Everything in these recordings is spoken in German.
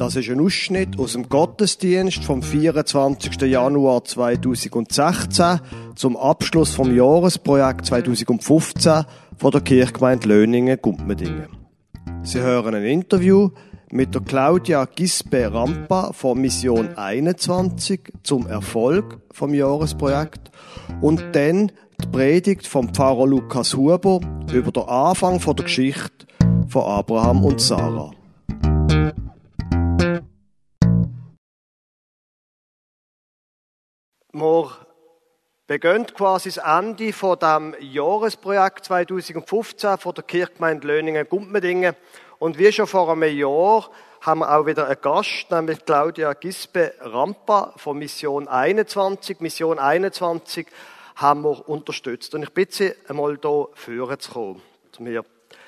Das ist ein Ausschnitt aus dem Gottesdienst vom 24. Januar 2016 zum Abschluss vom Jahresprojekt 2015 von der Kirchgemeinde Löningen-Gumpmedingen. Sie hören ein Interview mit der Claudia Gispe Rampa von Mission 21 zum Erfolg vom Jahresprojekt und dann die Predigt vom Pfarrer Lukas Huber über den Anfang der Geschichte von Abraham und Sarah. Wir beginnen quasi das Ende von dem Jahresprojekt 2015 von der Kirchgemeinde Löningen-Gumpmedingen. Und wie schon vor einem Jahr haben wir auch wieder einen Gast, nämlich Claudia Gispe Rampa von Mission 21. Mission 21 haben wir unterstützt. Und ich bitte Sie, einmal hier führen zu kommen, zu mir.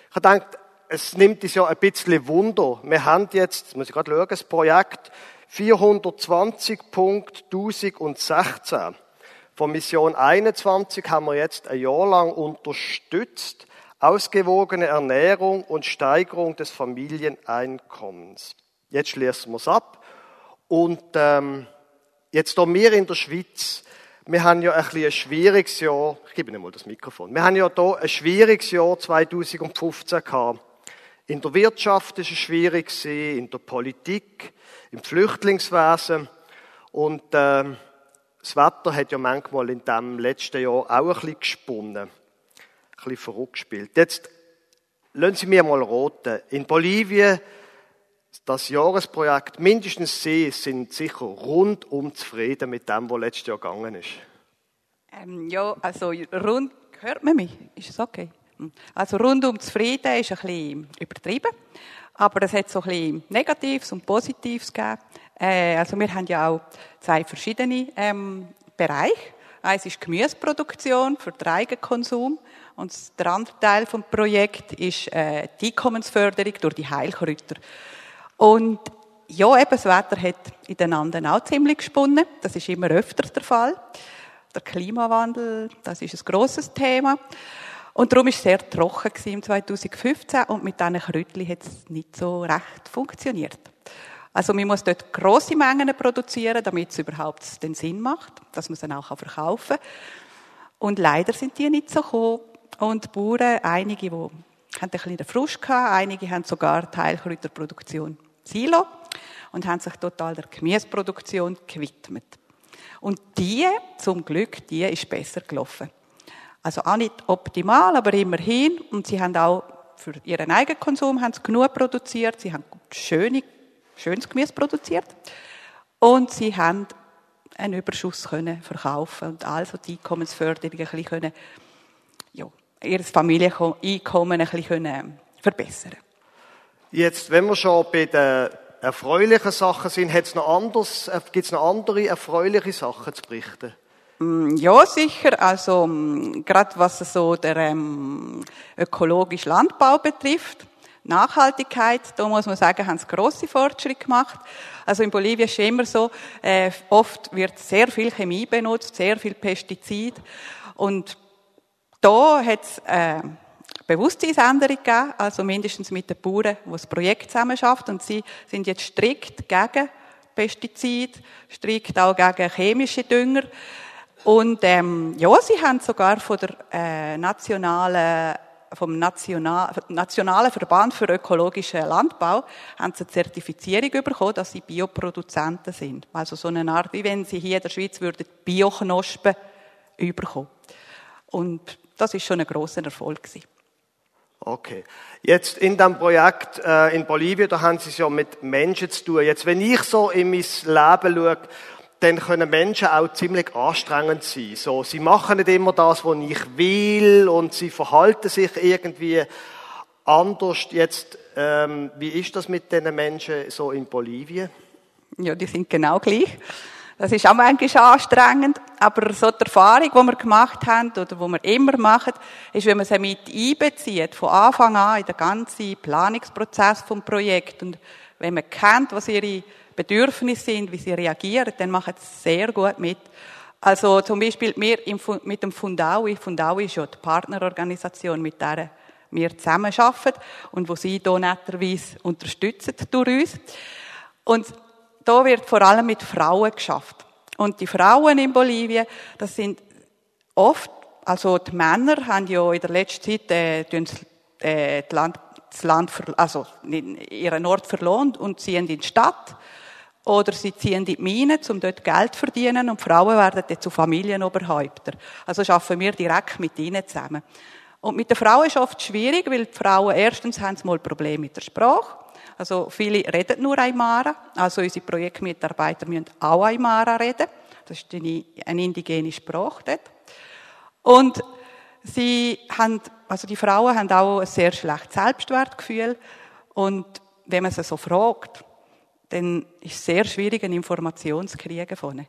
Ich gedacht, es nimmt uns ja ein bisschen Wunder. Wir haben jetzt, jetzt muss ich gerade schauen, das Projekt 420.1016. Von Mission 21 haben wir jetzt ein Jahr lang unterstützt. Ausgewogene Ernährung und Steigerung des Familieneinkommens. Jetzt schließen wir es ab. Und ähm, jetzt hier wir in der Schweiz, wir haben ja ein, ein schwieriges Jahr, ich gebe Ihnen mal das Mikrofon, wir haben ja hier ein schwieriges Jahr 2015 gehabt. In der Wirtschaft ist es schwierig in der Politik, im Flüchtlingswesen. Und äh, das Wetter hat ja manchmal in dem letzten Jahr auch ein bisschen gesponnen, ein bisschen verrückt gespielt. Jetzt lassen Sie mir mal roten. In Bolivien, das Jahresprojekt, mindestens Sie sind sicher rundum zufrieden mit dem, was letztes Jahr gegangen ist. Ähm, ja, also rund, hört man mich? Ist es okay? Also rundum zufrieden ist ein bisschen übertrieben. Aber es hat so ein bisschen Negatives und Positives gegeben. Äh, also wir haben ja auch zwei verschiedene ähm, Bereiche. Eins ist Gemüseproduktion für den Eigenkonsum und der andere Teil des Projekts ist äh, die Einkommensförderung durch die Heilkräuter. Und ja, eben das Wetter hat in den anderen auch ziemlich gesponnen. Das ist immer öfter der Fall. Der Klimawandel, das ist ein grosses Thema. Und darum war es sehr trocken im 2015 und mit diesen Kräutchen hat es nicht so recht funktioniert. Also man muss dort grosse Mengen produzieren, damit es überhaupt den Sinn macht, dass man es dann auch verkaufen kann. Und leider sind die nicht so gekommen. Und die Bauern, einige, die haben ein bisschen den Frust gehabt, einige haben sogar Teilkräuterproduktion Silo und haben sich total der Gemüseproduktion gewidmet. Und die, zum Glück, die ist besser gelaufen. Also auch nicht optimal, aber immerhin. Und sie haben auch für ihren eigenen Konsum haben sie genug produziert. Sie haben schöne, schönes Gemüse produziert. Und sie haben einen Überschuss können verkaufen und also die Einkommensförderung ein bisschen können, ja, ihr Familieneinkommen ein bisschen können verbessern. Jetzt, wenn wir schon bei den erfreulichen Sachen sind, gibt es noch andere erfreuliche Sachen zu berichten? Mm, ja, sicher. Also mm, gerade was so der ähm, ökologische Landbau betrifft, Nachhaltigkeit, da muss man sagen, haben sie grosse Fortschritte gemacht. Also in Bolivien ist es immer so, äh, oft wird sehr viel Chemie benutzt, sehr viel Pestizid und da hat es äh, Bewusstseinsänderung gegeben, also mindestens mit den Bauern, die das Projekt zusammen schafft und sie sind jetzt strikt gegen Pestizid, strikt auch gegen chemische Dünger. Und ähm, ja, sie haben sogar von der äh, nationalen vom National, Nationalen Verband für ökologischen Landbau haben sie eine Zertifizierung bekommen, dass sie Bioproduzenten sind. Also so eine Art, wie wenn sie hier in der Schweiz würden Bioknospen überkommen. Und das ist schon ein grosser Erfolg gewesen. Okay. Jetzt in dem Projekt äh, in Bolivien, da haben Sie es ja mit Menschen zu tun. Jetzt, wenn ich so in mein Leben schaue, dann können Menschen auch ziemlich anstrengend sein. So, sie machen nicht immer das, was ich will und sie verhalten sich irgendwie anders. Jetzt, ähm, wie ist das mit diesen Menschen so in Bolivien? Ja, die sind genau gleich. Das ist auch manchmal anstrengend, aber so die Erfahrung, die wir gemacht haben oder die wir immer machen, ist, wenn man sie mit einbezieht, von Anfang an in den ganzen Planungsprozess vom Projekt und wenn man kennt, was ihre Bedürfnisse sind, wie sie reagieren, dann machen sie sehr gut mit. Also zum Beispiel wir mit dem Fundaui, Fundaui ist ja die Partnerorganisation, mit der wir zusammenarbeiten und wo sie hier netterweise unterstützen durch uns. Und da wird vor allem mit Frauen geschafft. Und die Frauen in Bolivien, das sind oft, also die Männer haben ja in der letzten Zeit äh, äh, das Land, also ihren Ort verloren und ziehen in die Stadt. Oder sie ziehen in die Mine, um dort Geld zu verdienen und Frauen werden dann zu Familienoberhäupter. Also schaffen wir direkt mit ihnen zusammen. Und mit den Frauen ist es oft schwierig, weil die Frauen erstens haben sie mal Probleme mit der Sprache. Also viele reden nur Aymara. Also unsere Projektmitarbeiter müssen auch Aymara reden. Das ist eine, eine indigene Sprache dort. Und sie haben, also die Frauen haben auch ein sehr schlechtes Selbstwertgefühl. Und wenn man sie so fragt, dann ist es sehr schwierig, eine Information zu kriegen von ihnen.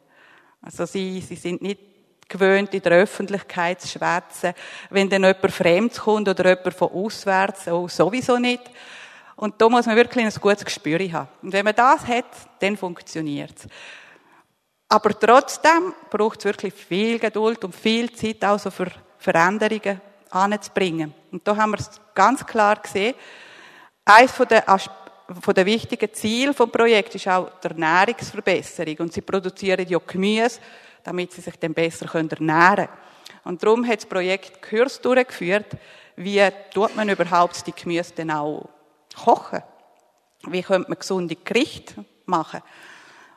Also sie, sie sind nicht gewöhnt, in der Öffentlichkeit zu schwätzen. Wenn dann jemand Fremdes kommt oder jemand von auswärts, auch sowieso nicht. Und da muss man wirklich ein gutes Gespür haben. Und wenn man das hat, dann funktioniert es. Aber trotzdem braucht es wirklich viel Geduld und viel Zeit auch so für Veränderungen anzubringen. Und da haben wir es ganz klar gesehen. Eines der von den wichtigen Zielen des Projekts ist auch die Ernährungsverbesserung. Und sie produzieren ja Gemüse, damit sie sich dann besser ernähren können. Und darum hat das Projekt Kurs durchgeführt, wie tut man überhaupt die Gemüse dann auch kochen? Wie könnte man gesunde Gerichte machen?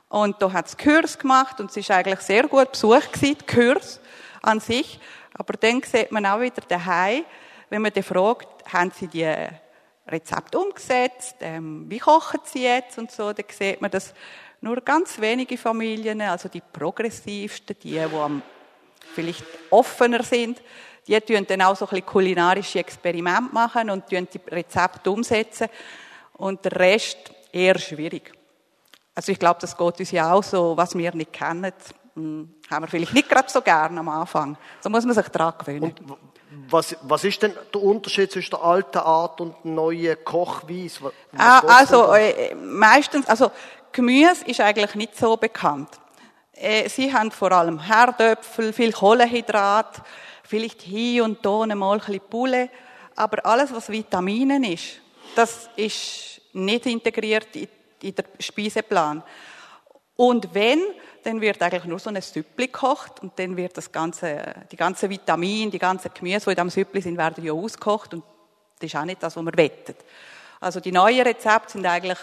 Und da hat es Kurs gemacht und es war eigentlich sehr gut besucht gewesen, Kurs an sich. Aber dann sieht man auch wieder daheim, wenn man dann fragt, haben sie die Rezept umgesetzt, ähm, wie kochen sie jetzt und so, dann sieht man, dass nur ganz wenige Familien, also die progressivsten, die, die am vielleicht offener sind, die tun dann auch so ein bisschen kulinarische Experimente machen und die Rezepte umsetzen. Und der Rest eher schwierig. Also ich glaube, das geht uns ja auch so, was wir nicht kennen, hm, haben wir vielleicht nicht gerade so gern am Anfang. So muss man sich daran gewöhnen. Und was, was ist denn der Unterschied zwischen der alten Art und der neuen Kochweise? Ah, also äh, meistens, also Gemüse ist eigentlich nicht so bekannt. Äh, sie haben vor allem Herdöpfel, viel Kohlenhydrat, vielleicht hier und da mal ein bisschen Bulle, aber alles, was Vitaminen ist, das ist nicht integriert in, in den Speiseplan. Und wenn, dann wird eigentlich nur so ein Süppli gekocht und dann wird das ganze, die ganzen Vitamine, die ganzen Gemüse, die in diesem Süppli sind, werden ja ausgekocht und das ist auch nicht das, was man wettet. Also die neuen Rezepte sind eigentlich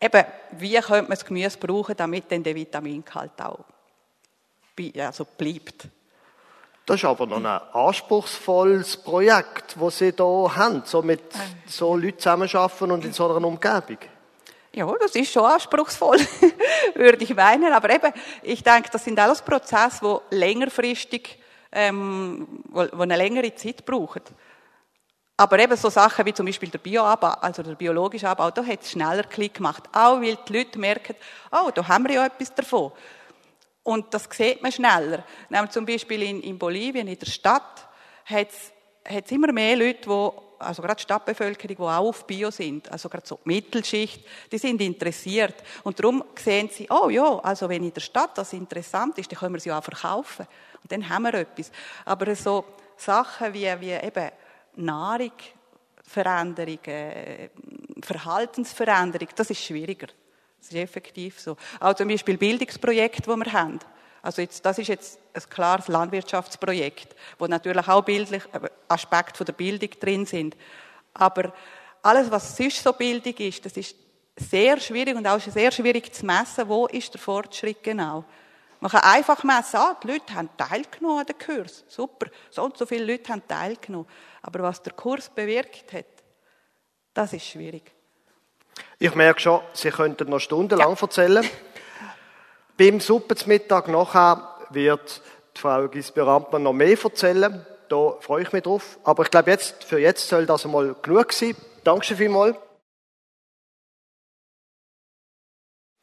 eben, wie könnte man das Gemüse brauchen, damit dann der Vitamingehalt auch also bleibt. Das ist aber noch ein anspruchsvolles Projekt, das Sie hier haben, so mit so Leuten zusammenarbeiten und in so einer Umgebung. Ja, das ist schon anspruchsvoll, würde ich meinen. Aber eben, ich denke, das sind alles Prozesse, die längerfristig, ähm, wo, wo eine längere Zeit brauchen. Aber eben so Sachen wie zum Beispiel der Bioabbau, also der biologische Abbau, da hat es schneller Klick gemacht. Auch weil die Leute merken, oh, da haben wir ja etwas davon. Und das sieht man schneller. Nämlich zum Beispiel in, in Bolivien, in der Stadt, hat es immer mehr Leute, die also gerade Stadtbevölkerung, die auch auf Bio sind, also gerade so die Mittelschicht, die sind interessiert. Und darum sehen sie, oh ja, also wenn in der Stadt das interessant ist, dann können wir sie auch verkaufen. Und dann haben wir etwas. Aber so Sachen wie, wie eben Nahrung, Veränderung, äh, Verhaltensveränderung, das ist schwieriger. Das ist effektiv so. Auch zum Beispiel Bildungsprojekte, die wir haben. Also jetzt, das ist jetzt ein klares Landwirtschaftsprojekt, wo natürlich auch bildlich äh, Aspekte von der Bildung drin sind. Aber alles, was sonst so Bildung ist, das ist sehr schwierig und auch sehr schwierig zu messen, wo ist der Fortschritt genau. Man kann einfach messen, ah, die Leute haben teilgenommen an dem Kurs. Super, so und so viele Leute haben teilgenommen. Aber was der Kurs bewirkt hat, das ist schwierig. Ich merke schon, Sie könnten noch stundenlang ja. erzählen. Beim Suppenmittag nachher wird die Frau Gisbert-Amtmann noch mehr erzählen. Da freue ich mich drauf. Aber ich glaube, jetzt, für jetzt soll das einmal genug sein. Danke vielmals.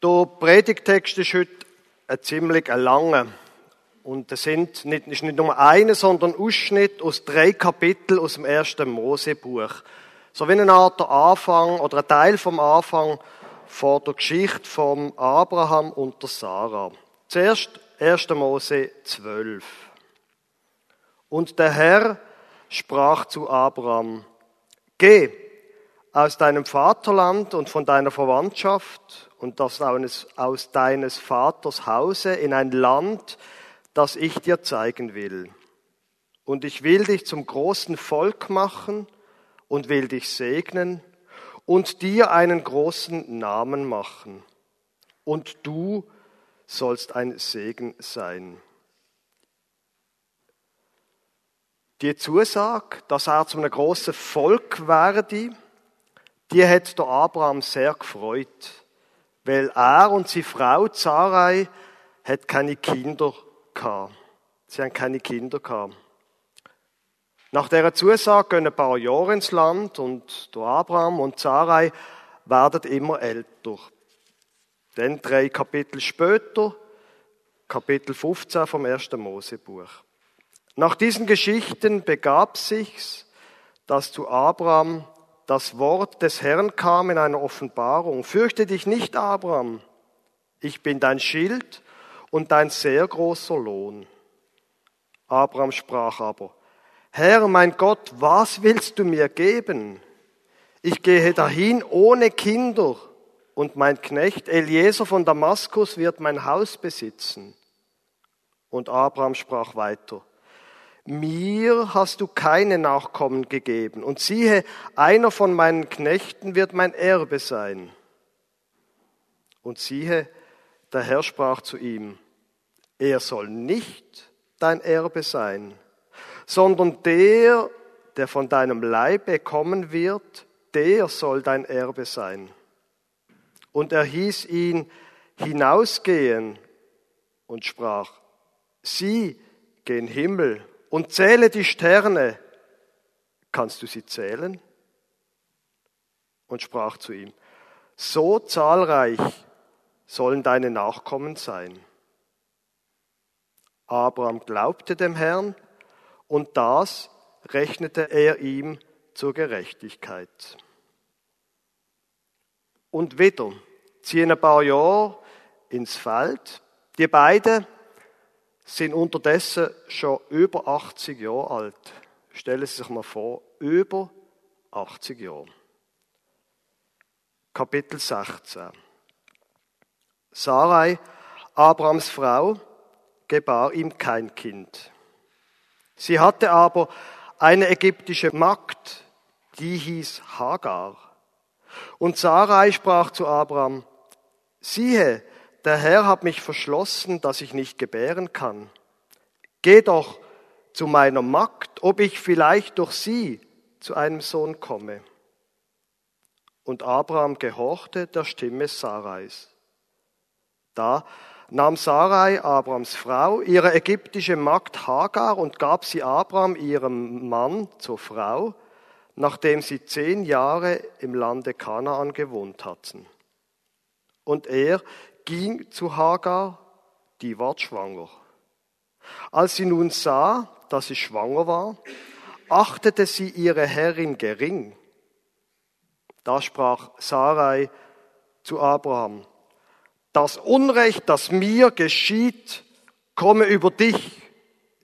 Der Predigtext ist heute ein ziemlich langer. Und es sind nicht, ist nicht nur eine, sondern ein Ausschnitt aus drei Kapiteln aus dem ersten Mosebuch. So wie eine Art der Anfang oder ein Teil vom Anfang vor der Geschichte von Abraham und der Sarah. Zuerst 1. Mose 12. Und der Herr sprach zu Abraham, Geh aus deinem Vaterland und von deiner Verwandtschaft und aus, aus deines Vaters Hause in ein Land, das ich dir zeigen will. Und ich will dich zum großen Volk machen und will dich segnen und dir einen großen Namen machen. Und du sollst ein Segen sein. Die Zusage, dass er zu einem großen Volk werde, die hat der Abraham sehr gefreut, weil er und seine Frau Sarai hat keine Kinder gehabt. Sie haben keine Kinder gehabt. Nach dieser Zusage gehen ein paar Jahre ins Land und der Abraham und Sarai werden immer älter. Dann drei Kapitel später, Kapitel 15 vom ersten Mosebuch. Nach diesen Geschichten begab sich's, dass zu Abraham das Wort des Herrn kam in einer Offenbarung. Fürchte dich nicht, Abraham. Ich bin dein Schild und dein sehr großer Lohn. Abraham sprach aber, Herr, mein Gott, was willst du mir geben? Ich gehe dahin ohne Kinder und mein Knecht Eliezer von Damaskus wird mein Haus besitzen. Und Abraham sprach weiter, mir hast du keine Nachkommen gegeben, und siehe, einer von meinen Knechten wird mein Erbe sein. Und siehe, der Herr sprach zu ihm, er soll nicht dein Erbe sein, sondern der, der von deinem Leibe kommen wird, der soll dein Erbe sein. Und er hieß ihn hinausgehen und sprach, sieh gen Himmel und zähle die Sterne. Kannst du sie zählen? Und sprach zu ihm, so zahlreich sollen deine Nachkommen sein. Abraham glaubte dem Herrn und das rechnete er ihm zur Gerechtigkeit. Und wieder ziehen ein paar Jahre ins Feld. Die beiden sind unterdessen schon über 80 Jahre alt. Stellen Sie sich mal vor, über 80 Jahre. Kapitel 16. Sarai, Abrahams Frau, gebar ihm kein Kind. Sie hatte aber eine ägyptische Magd, die hieß Hagar. Und Sarai sprach zu Abraham, siehe, der Herr hat mich verschlossen, dass ich nicht gebären kann. Geh doch zu meiner Magd, ob ich vielleicht durch sie zu einem Sohn komme. Und Abraham gehorchte der Stimme Sarais. Da nahm Sarai, Abrams Frau, ihre ägyptische Magd Hagar und gab sie Abraham, ihrem Mann, zur Frau, nachdem sie zehn Jahre im Lande Kanaan gewohnt hatten. Und er ging zu Hagar, die ward schwanger. Als sie nun sah, dass sie schwanger war, achtete sie ihre Herrin gering. Da sprach Sarai zu Abraham, das Unrecht, das mir geschieht, komme über dich.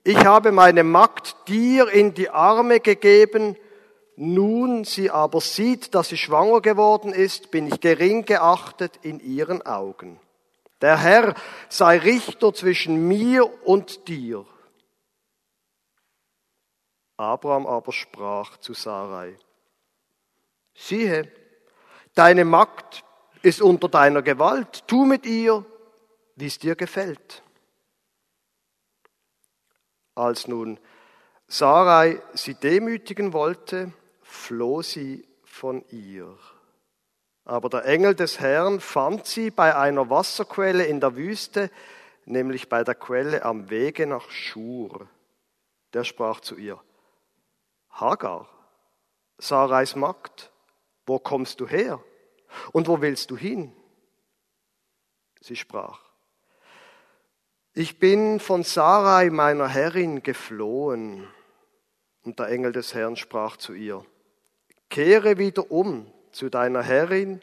Ich habe meine Magd dir in die Arme gegeben, nun sie aber sieht, dass sie schwanger geworden ist, bin ich gering geachtet in ihren Augen. Der Herr sei Richter zwischen mir und dir. Abraham aber sprach zu Sarai, siehe, deine Magd ist unter deiner Gewalt, tu mit ihr, wie es dir gefällt. Als nun Sarai sie demütigen wollte, floh sie von ihr. Aber der Engel des Herrn fand sie bei einer Wasserquelle in der Wüste, nämlich bei der Quelle am Wege nach Schur. Der sprach zu ihr, Hagar, Sarais Magd, wo kommst du her? Und wo willst du hin? Sie sprach, ich bin von Sarai, meiner Herrin, geflohen. Und der Engel des Herrn sprach zu ihr, kehre wieder um zu deiner Herrin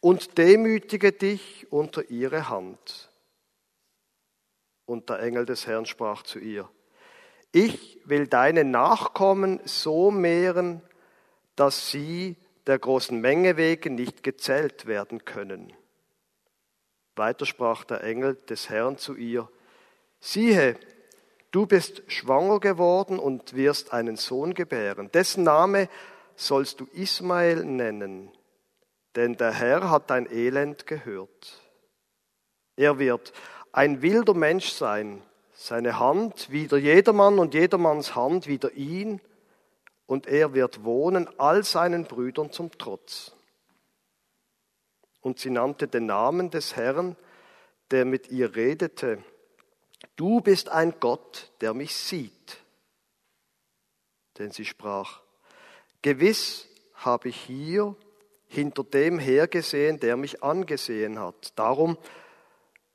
und demütige dich unter ihre Hand. Und der Engel des Herrn sprach zu ihr, ich will deine Nachkommen so mehren, dass sie der großen Menge wegen nicht gezählt werden können. Weiter sprach der Engel des Herrn zu ihr, siehe, du bist schwanger geworden und wirst einen Sohn gebären. Dessen Name sollst du Ismael nennen, denn der Herr hat dein Elend gehört. Er wird ein wilder Mensch sein, seine Hand wider jedermann und jedermanns Hand wider ihn, und er wird wohnen all seinen Brüdern zum Trotz. Und sie nannte den Namen des Herrn, der mit ihr redete. Du bist ein Gott, der mich sieht. Denn sie sprach, Gewiss habe ich hier hinter dem hergesehen, der mich angesehen hat. Darum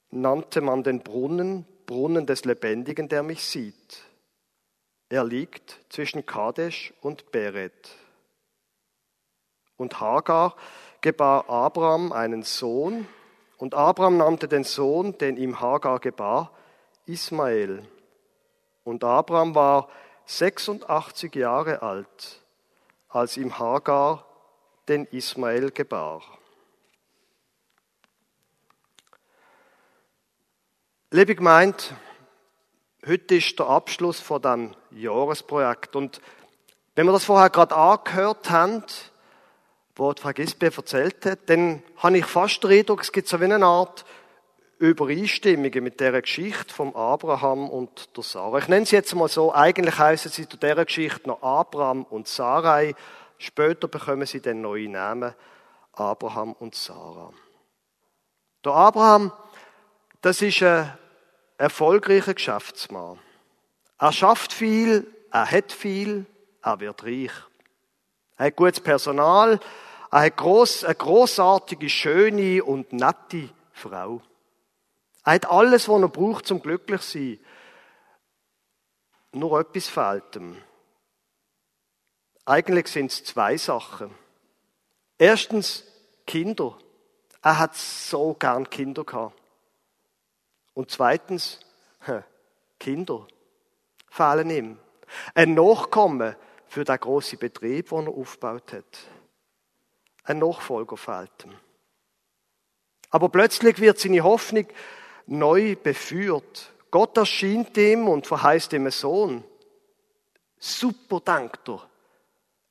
nannte man den Brunnen Brunnen des Lebendigen, der mich sieht. Er liegt zwischen Kadesh und Beret. Und Hagar gebar Abraham einen Sohn, und Abraham nannte den Sohn, den ihm Hagar gebar, Ismael. Und Abraham war 86 Jahre alt, als ihm Hagar den Ismael gebar. Liebe Gemeinde, heute ist der Abschluss von dem Jahresprojekt. Und wenn wir das vorher gerade angehört haben, die Frau Gisbe erzählt hat, dann habe ich fast den Eindruck, es gibt so eine Art Übereinstimmungen mit der Geschichte von Abraham und der Sarah. Ich nenne sie jetzt mal so, eigentlich heißen sie zu dieser Geschichte noch Abraham und Sarai. Später bekommen sie den neuen Namen Abraham und Sarah. Der Abraham, das ist ein erfolgreicher Geschäftsmann. Er schafft viel, er hat viel, er wird reich. Er hat gutes Personal, er hat gross, eine großartige, schöne und nette Frau. Er hat alles, was er braucht, zum glücklich zu sein. Nur etwas fehlt ihm. Eigentlich sind es zwei Sachen. Erstens Kinder. Er hat so gern Kinder gehabt. Und zweitens, Kinder fehlen ihm. Ein Nachkommen für den großen Betrieb, den er aufgebaut hat. Ein Nachfolger fehlt ihm. Aber plötzlich wird seine Hoffnung neu beführt. Gott erscheint ihm und verheißt ihm einen Sohn. Super, denkt er.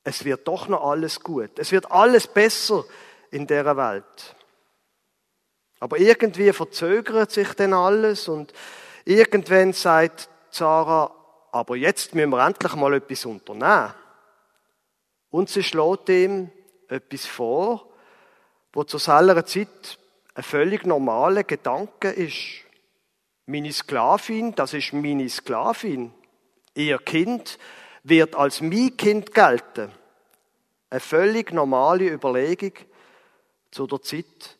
Es wird doch noch alles gut. Es wird alles besser in der Welt. Aber irgendwie verzögert sich denn alles und irgendwann sagt Sarah, aber jetzt müssen wir endlich mal etwas unternehmen. Und sie schlägt ihm etwas vor, wo zur selben Zeit ein völlig normaler Gedanke ist. Meine Sklavin, das ist meine Sklavin. Ihr Kind wird als mein Kind gelten. Eine völlig normale Überlegung zu der Zeit,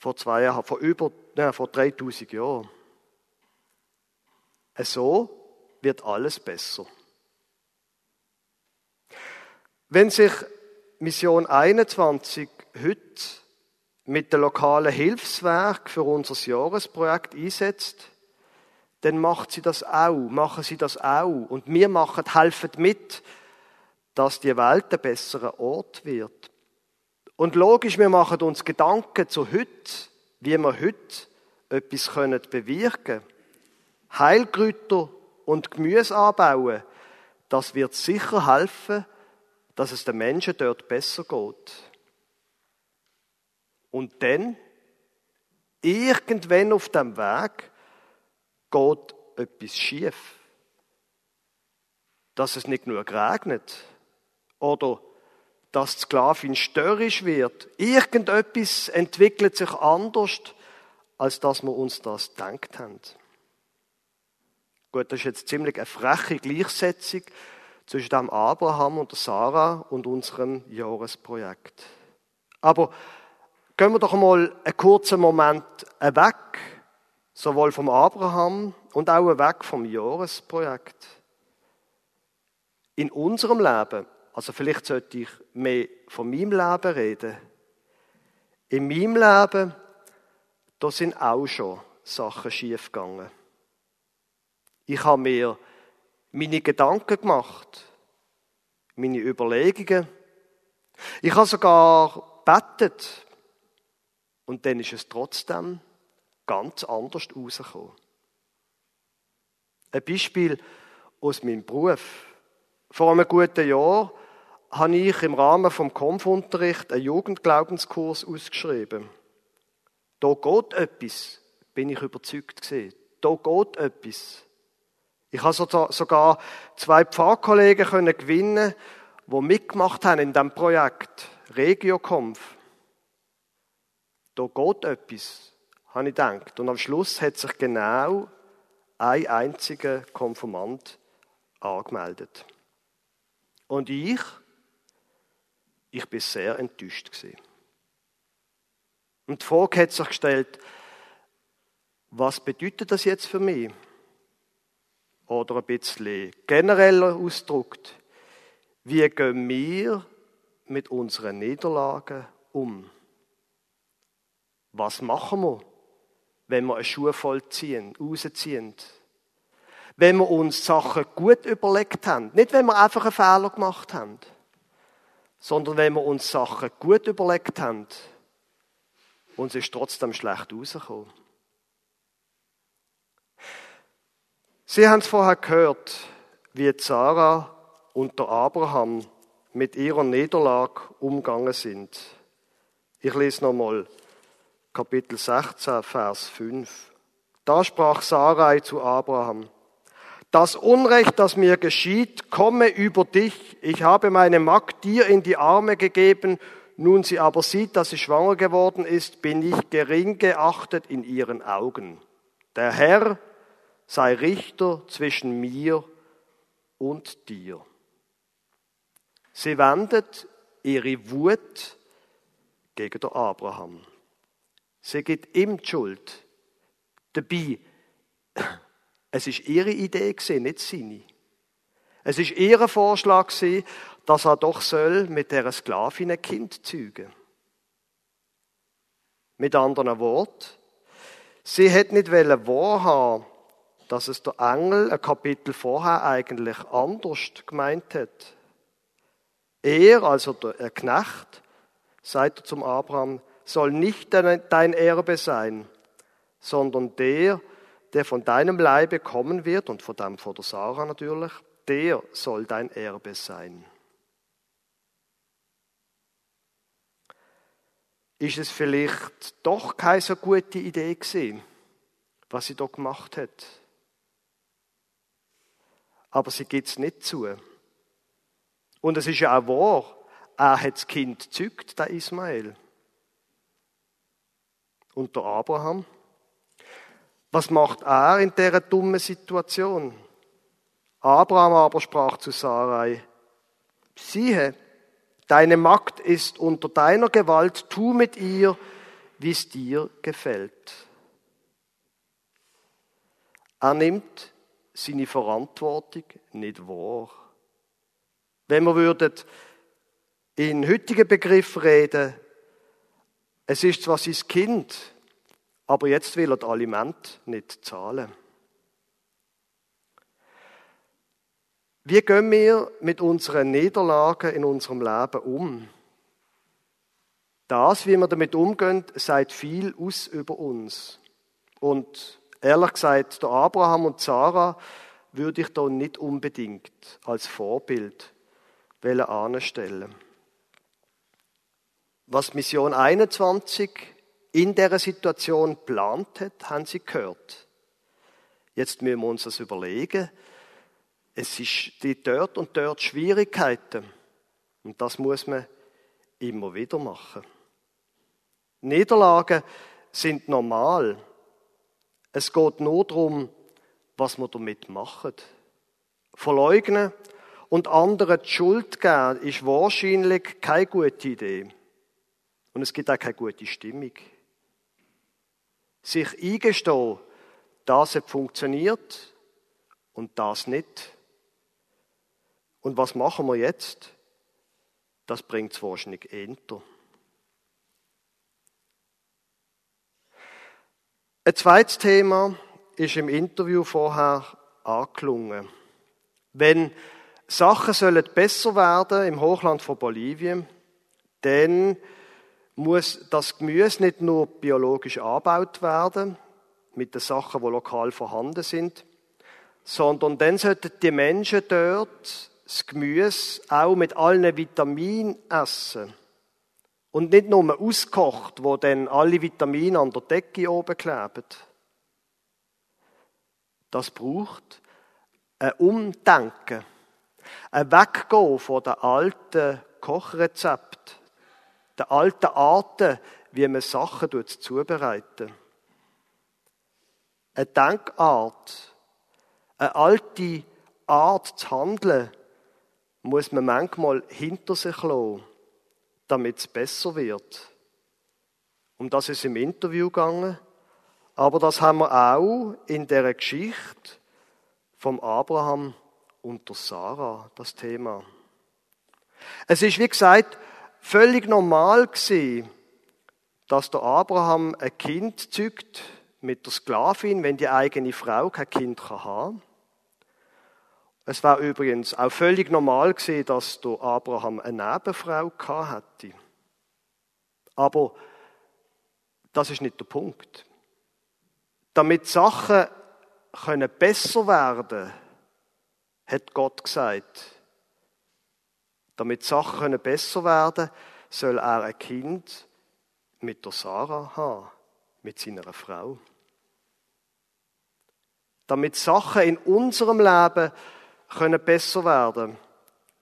vor zwei Jahren, vor über, nein, vor 3000 Jahren. So wird alles besser. Wenn sich Mission 21 heute mit dem lokalen Hilfswerk für unser Jahresprojekt einsetzt, dann macht sie das auch, machen sie das auch. Und wir machen, helfen mit, dass die Welt ein besserer Ort wird. Und logisch, wir machen uns Gedanken zu heute, wie wir heute etwas können bewirken können. Heilkräuter und Gemüse anbauen, das wird sicher helfen, dass es den Menschen dort besser geht. Und dann, irgendwann auf dem Weg, geht etwas schief. Dass es nicht nur regnet oder dass die Sklavin störrisch wird. Irgendetwas entwickelt sich anders, als dass wir uns das gedacht haben. Gut, das ist jetzt ziemlich eine freche Gleichsetzung zwischen dem Abraham und der Sarah und unserem Jahresprojekt. Aber gehen wir doch mal einen kurzen Moment weg, sowohl vom Abraham und auch weg vom Jahresprojekt. In unserem Leben also vielleicht sollte ich mehr von meinem Leben reden. In meinem Leben, da sind auch schon Sachen schiefgegangen. Ich habe mir meine Gedanken gemacht, meine Überlegungen. Ich habe sogar bettet und dann ist es trotzdem ganz anders rausgekommen. Ein Beispiel aus meinem Beruf. Vor einem guten Jahr habe ich im Rahmen vom Konfunterricht einen Jugendglaubenskurs ausgeschrieben. Da geht etwas, bin ich überzeugt gewesen. Da geht etwas. Ich habe sogar zwei Pfarrkollegen können gewinnen, die mitgemacht haben in diesem Projekt Regiokonf. Da geht etwas, habe ich gedacht. Und am Schluss hat sich genau ein einziger Konfirmand angemeldet. Und ich, ich bin sehr enttäuscht gewesen. Und die Frage hat sich gestellt, was bedeutet das jetzt für mich? Oder ein bisschen genereller ausgedrückt, wie gehen wir mit unseren Niederlagen um? Was machen wir, wenn wir eine Schuhe vollziehen, rausziehen? Wenn wir uns Sachen gut überlegt haben. Nicht, wenn wir einfach einen Fehler gemacht haben, sondern wenn wir uns Sachen gut überlegt haben und es ist trotzdem schlecht rausgekommen. Sie haben es vorher gehört, wie Sarah und der Abraham mit ihrer Niederlage umgegangen sind. Ich lese nochmal Kapitel 16, Vers 5. Da sprach Sarai zu Abraham, das Unrecht, das mir geschieht, komme über dich. Ich habe meine Magd dir in die Arme gegeben, nun sie aber sieht, dass sie schwanger geworden ist, bin ich gering geachtet in ihren Augen. Der Herr sei Richter zwischen mir und dir. Sie wendet ihre Wut gegen den Abraham. Sie gibt ihm die Schuld. Dabei, es ist ihre Idee gewesen, nicht seine. Es ist ihr Vorschlag gewesen, dass er doch soll mit der Sklavin ein Kind zeugen. Mit anderen Worten, sie hätte nicht wahrhaben dass es der Engel ein Kapitel vorher eigentlich anders gemeint hat. Er, also der Knecht, sagt zum Abraham, soll nicht dein Erbe sein, sondern der, der von deinem Leibe kommen wird, und von dem von der Sarah natürlich, der soll dein Erbe sein. Ist es vielleicht doch keine so gute Idee gewesen, was sie da gemacht hat? Aber sie gibt es nicht zu. Und es ist ja auch wahr, er hat das Kind gezeugt, der Ismael. Und der Abraham? Was macht er in dieser dummen Situation? Abraham aber sprach zu Sarai, siehe, deine Magd ist unter deiner Gewalt, tu mit ihr, wie es dir gefällt. Er nimmt seine Verantwortung nicht wahr. Wenn wir würden in heutigen Begriff reden, es ist zwar sein Kind, aber jetzt will er das Aliment nicht zahlen. Wie gehen wir mit unseren Niederlagen in unserem Leben um? Das, wie wir damit umgehen, sagt viel aus über uns. Und ehrlich gesagt, der Abraham und Sarah würde ich da nicht unbedingt als Vorbild anstellen. Was Mission 21 in der Situation plant hat, haben sie gehört. Jetzt müssen wir uns das überlegen. Es ist die dort und dort Schwierigkeiten. Und das muss man immer wieder machen. Niederlagen sind normal. Es geht nur darum, was wir damit machen. Verleugnen und anderen die Schuld geben, ist wahrscheinlich keine gute Idee. Und es gibt auch keine gute Stimmung. Sich eingestehen, das hat funktioniert und das nicht. Und was machen wir jetzt? Das bringt es wahrscheinlich enter. Ein zweites Thema ist im Interview vorher angelungen. Wenn Sachen sollen besser werden im Hochland von Bolivien, dann muss das Gemüse nicht nur biologisch angebaut werden, mit den Sachen, die lokal vorhanden sind, sondern dann sollten die Menschen dort das Gemüse auch mit allen Vitaminen essen. Und nicht nur auskocht, wo dann alle Vitamine an der Decke oben kleben. Das braucht ein Umdenken. Ein Weggehen von den alten Kochrezept, den alten Arten, wie man Sachen zubereiten. Eine Denkart, eine alte Art zu handeln, muss man manchmal hinter sich lassen, damit es besser wird. Um das ist im Interview gegangen, aber das haben wir auch in der Geschichte vom Abraham und der Sarah, das Thema. Es ist, wie gesagt, völlig normal gewesen, dass der Abraham ein Kind zückt mit der Sklavin, wenn die eigene Frau kein Kind haben. Es war übrigens auch völlig normal gewesen, dass der Abraham eine Nebenfrau hatte. Aber das ist nicht der Punkt. Damit Sachen können besser werden, hat Gott gesagt. Damit Sachen können besser werden, soll er ein Kind mit der Sarah haben, mit seiner Frau. Damit Sachen in unserem Leben können besser werden,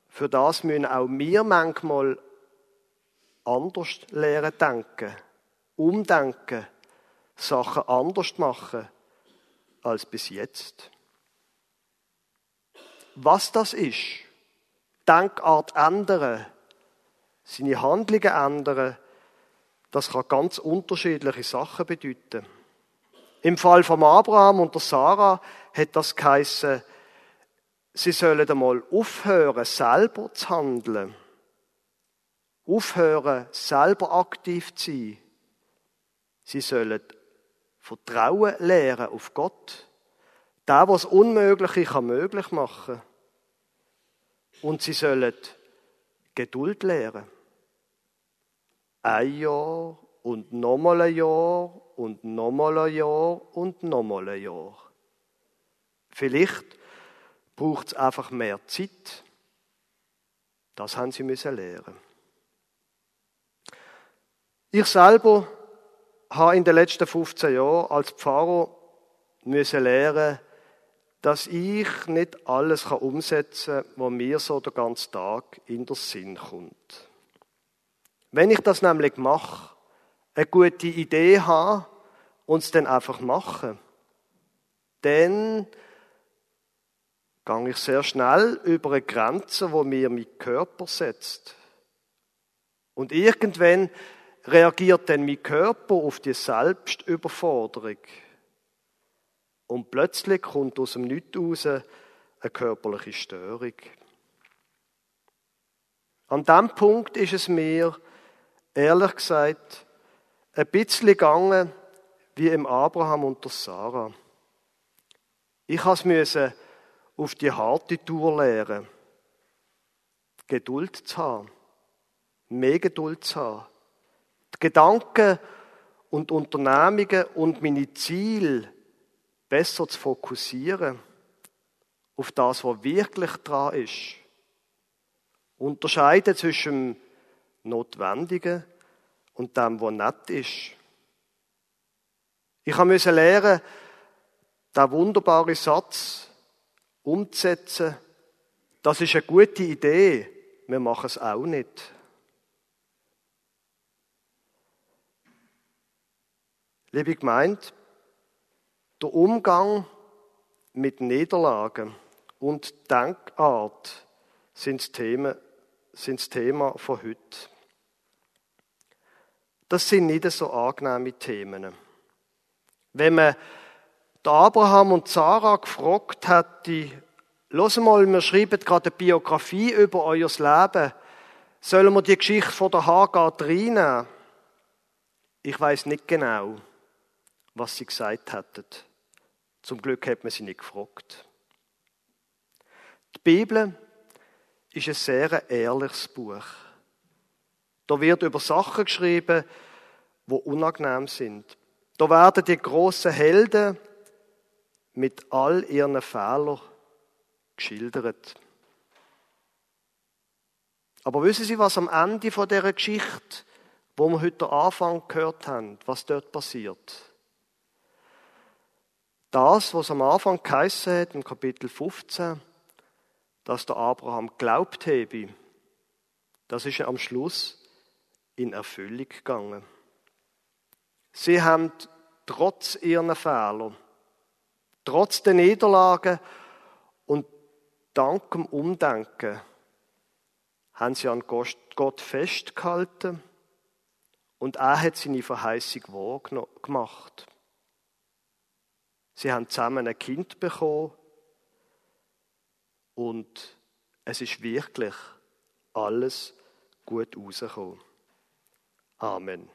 für das müssen auch wir manchmal anders lernen denken, umdenken, Sachen anders machen als bis jetzt. Was das ist, Denkart ändern, seine Handlungen ändern, das kann ganz unterschiedliche Sachen bedeuten. Im Fall von Abraham und der Sarah hat das geheißen, sie sollen einmal aufhören, selber zu handeln. Aufhören, selber aktiv zu sein. Sie sollen Vertrauen lehren auf Gott. Der, was Unmögliche kann möglich machen. Und sie sollen Geduld lehren. Ein Jahr und nochmal ein Jahr und nochmal ein Jahr und nochmal ein Jahr. Vielleicht braucht es einfach mehr Zeit. Das haben sie müssen lernen. Ich selber habe in den letzten 15 Jahren als Pfarrer müssen lernen, dass ich nicht alles umsetzen kann, was mir so den ganzen Tag in den Sinn kommt. Wenn ich das nämlich mache, eine gute Idee habe und es dann einfach mache, dann gehe ich sehr schnell über eine Grenze, wo mir mein Körper setzt. Und irgendwann reagiert dann mein Körper auf die Selbstüberforderung. Und plötzlich kommt aus dem Nichts raus eine körperliche Störung. An dem Punkt ist es mir, ehrlich gesagt, ein bisschen gegangen wie im Abraham und der Sarah. Ich musste auf die harte Tour lernen. Geduld zu haben. Mehr Geduld zu haben. Die Gedanken und Unternehmungen und meine Ziele besser zu fokussieren auf das, was wirklich dran ist. Unterscheiden zwischen dem Notwendigen und dem, was nett ist. Ich musste lernen, den wunderbaren Satz umzusetzen. Das ist eine gute Idee. Wir machen es auch nicht. Liebe Gemeinde, der Umgang mit Niederlagen und Denkart sind das Thema, sind das Thema von heute. Das sind nicht so angenehme Themen. Wenn man Abraham und Sarah gefragt hätte, los mal, wir schreiben gerade eine Biografie über euer Leben, sollen wir die Geschichte von der Hagar reinnehmen? Ich weiß nicht genau, was sie gesagt hätten. Zum Glück hat man sie nicht gefragt. Die Bibel ist ein sehr ehrliches Buch. Da wird über Sachen geschrieben, wo unangenehm sind. Da werden die großen Helden mit all ihren Fehlern geschildert. Aber wissen Sie, was am Ende von dieser Geschichte, wo wir heute am Anfang gehört haben, was dort passiert? Das, was am Anfang geheißen hat, im Kapitel 15, dass der Abraham glaubt habe, das ist am Schluss in Erfüllung gegangen. Sie haben trotz ihren Fehlern, trotz der Niederlagen und dank dem Umdenken haben sie an Gott festgehalten und er hat seine Verheißung wahr gemacht. Sie haben zusammen ein Kind bekommen und es ist wirklich alles gut rausgekommen. Amen.